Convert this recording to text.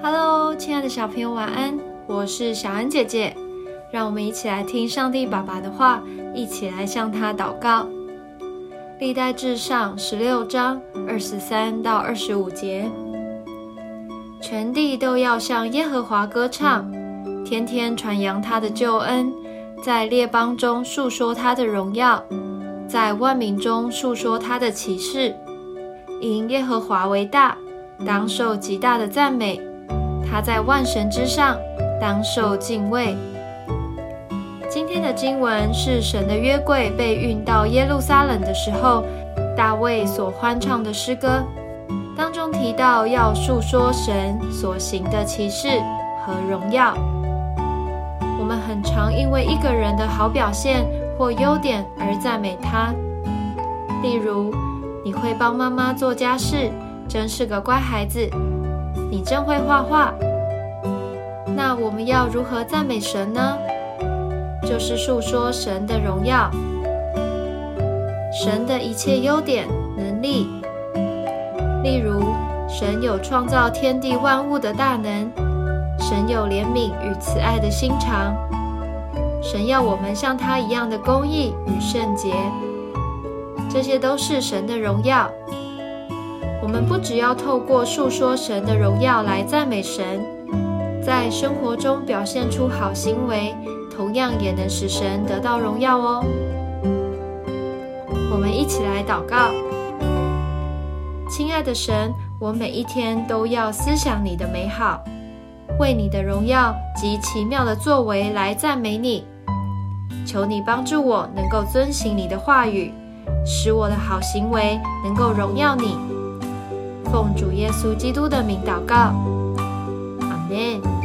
Hello，亲爱的小朋友，晚安！我是小安姐姐，让我们一起来听上帝爸爸的话，一起来向他祷告。历代至上十六章二十三到二十五节，全地都要向耶和华歌唱，天天传扬他的救恩，在列邦中述说他的荣耀，在万民中述说他的奇事。因耶和华为大，当受极大的赞美。他在万神之上，当受敬畏。今天的经文是神的约柜被运到耶路撒冷的时候，大卫所欢唱的诗歌，当中提到要述说神所行的奇事和荣耀。我们很常因为一个人的好表现或优点而赞美他，例如。你会帮妈妈做家事，真是个乖孩子。你真会画画。那我们要如何赞美神呢？就是述说神的荣耀，神的一切优点、能力。例如，神有创造天地万物的大能，神有怜悯与慈爱的心肠，神要我们像他一样的公义与圣洁。这些都是神的荣耀。我们不只要透过述说神的荣耀来赞美神，在生活中表现出好行为，同样也能使神得到荣耀哦。我们一起来祷告：亲爱的神，我每一天都要思想你的美好，为你的荣耀及奇妙的作为来赞美你。求你帮助我，能够遵行你的话语。使我的好行为能够荣耀你，奉主耶稣基督的名祷告，阿门。